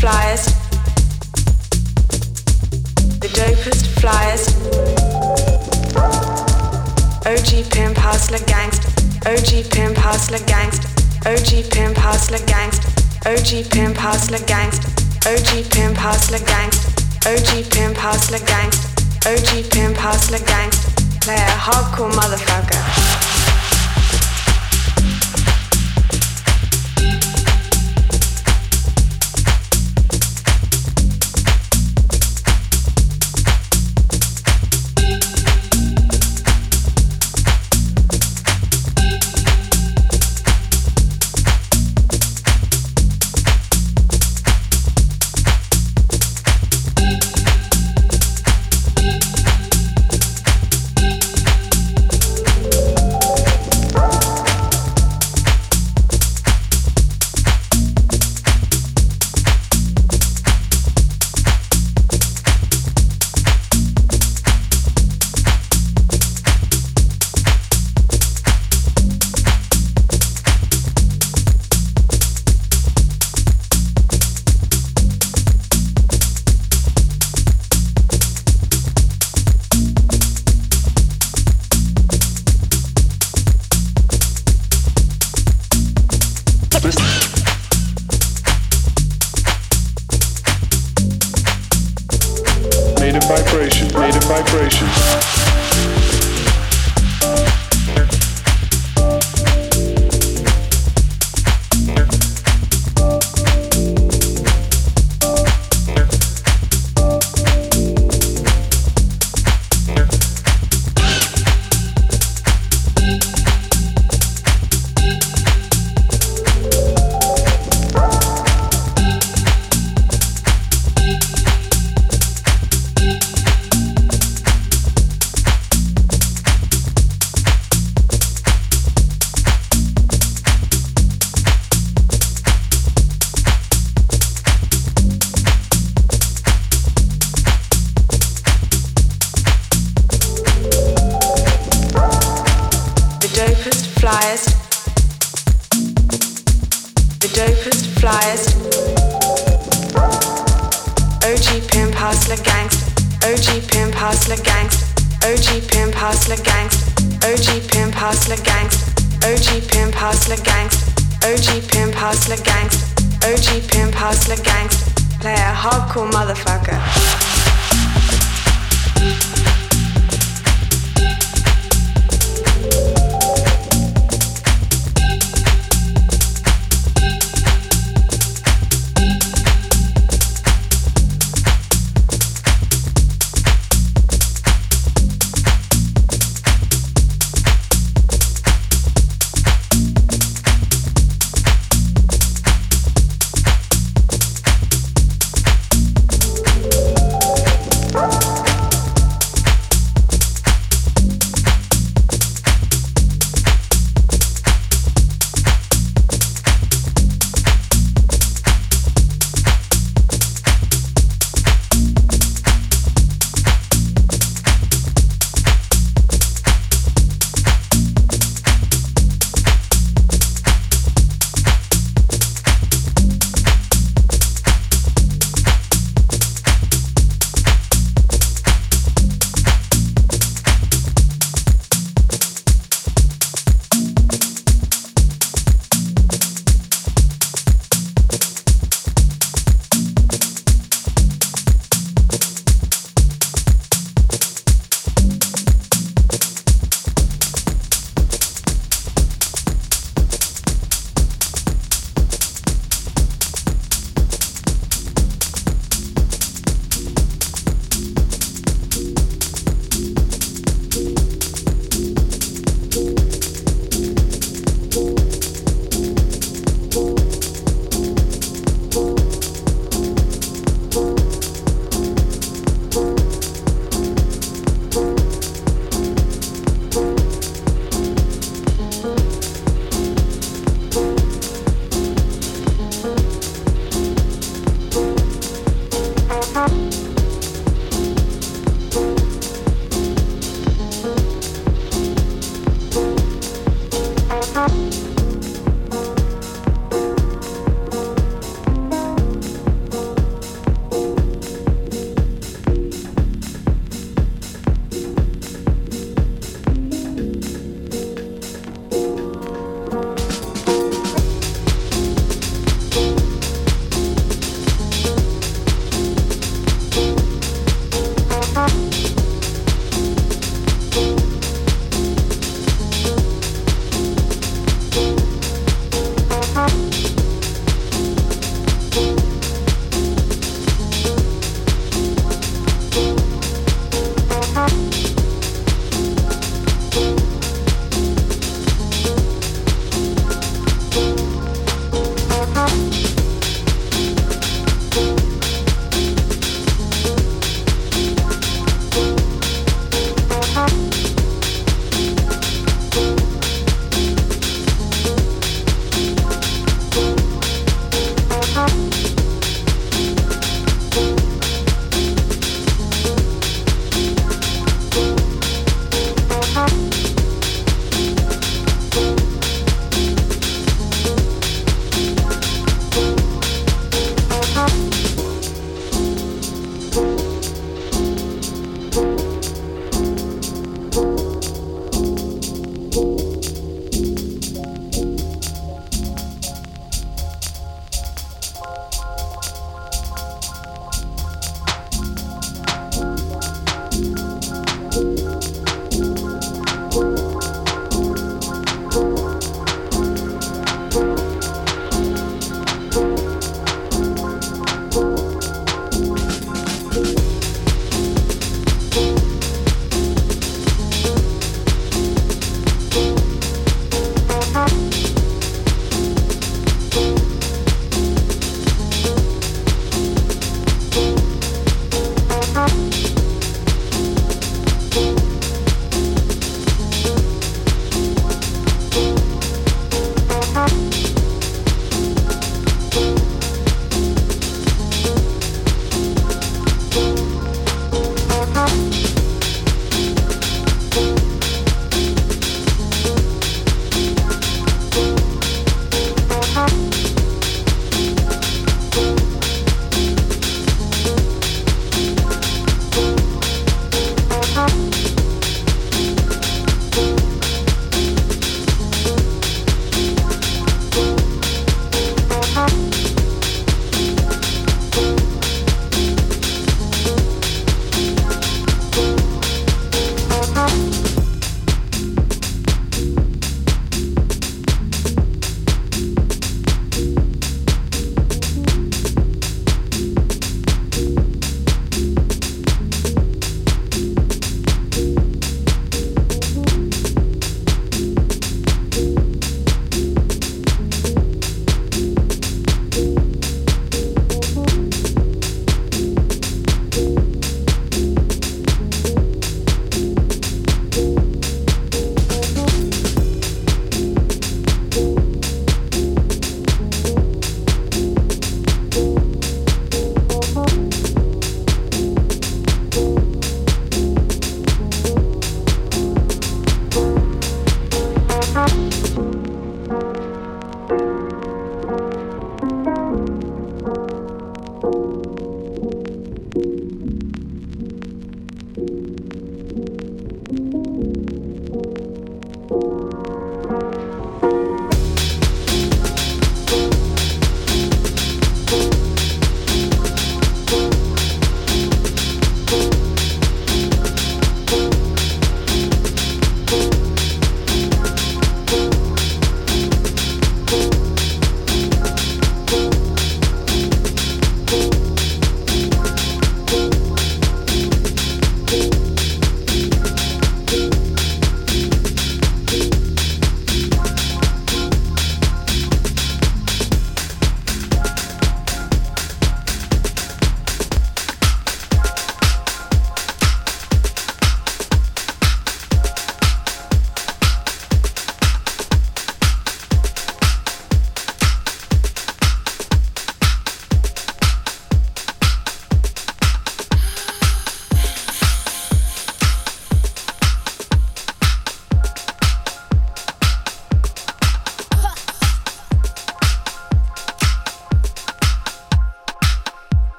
flyest, the dopest flyest, OG pimp hustler gangst, OG pimp hustler gangst, OG pimp hustler gangst, OG pimp hustler gangst, OG pimp hustler gangst, OG pimp hustler gangst, OG pimp hustler gangst, player hardcore motherfucker.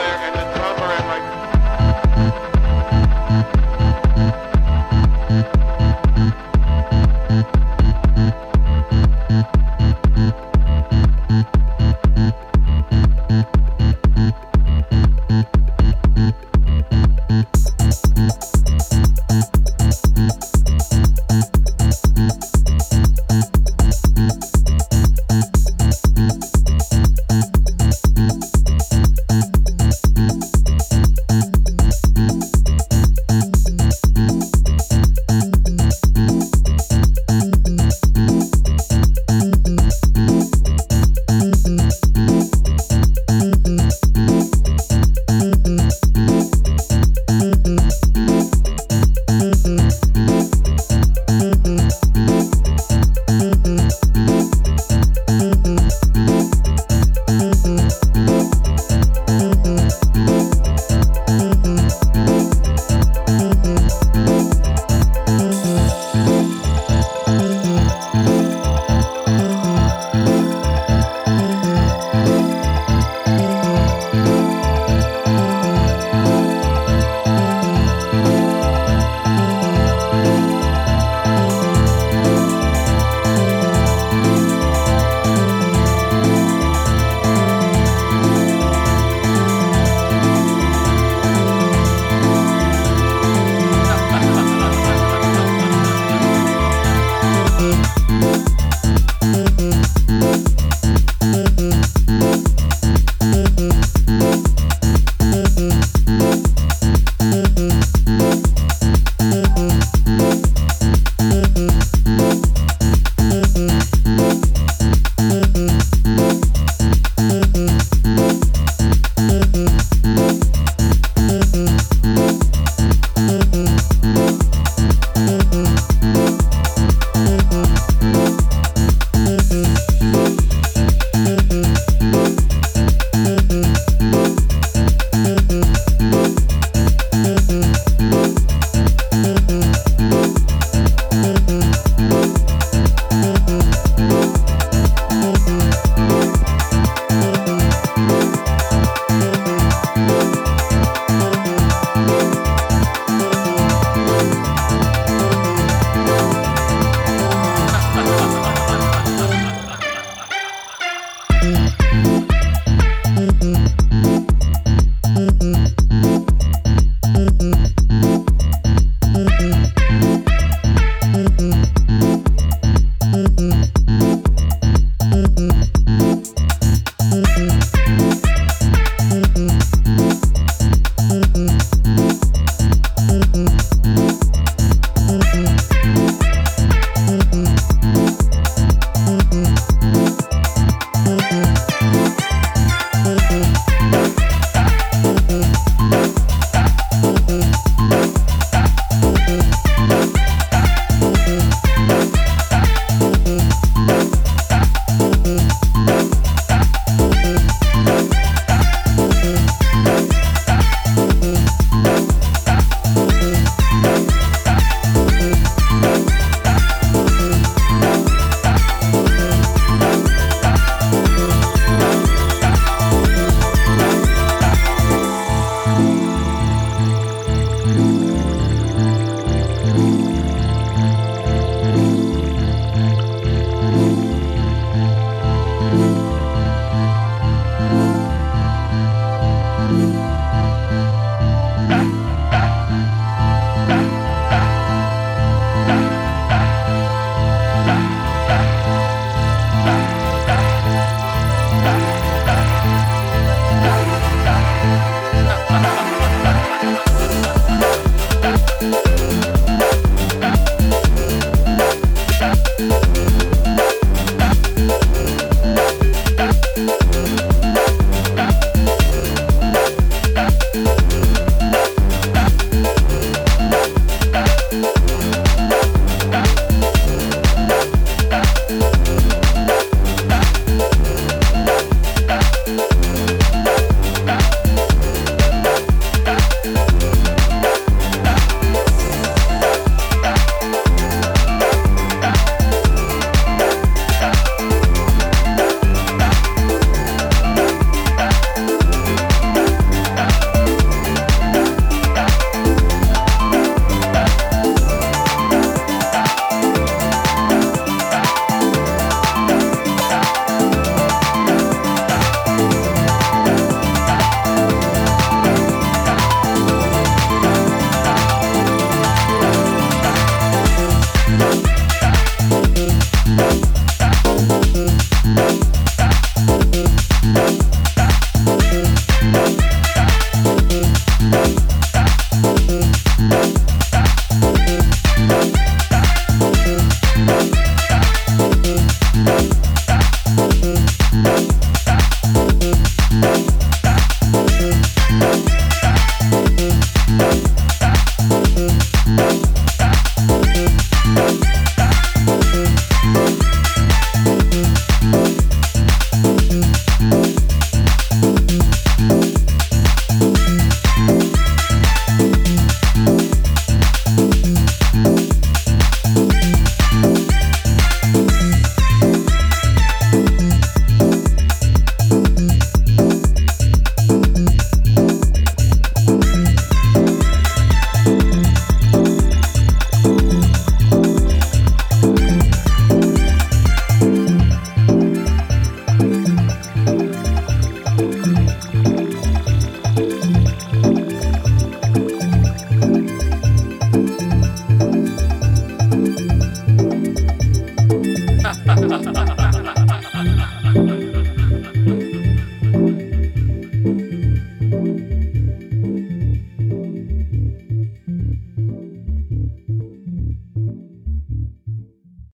With,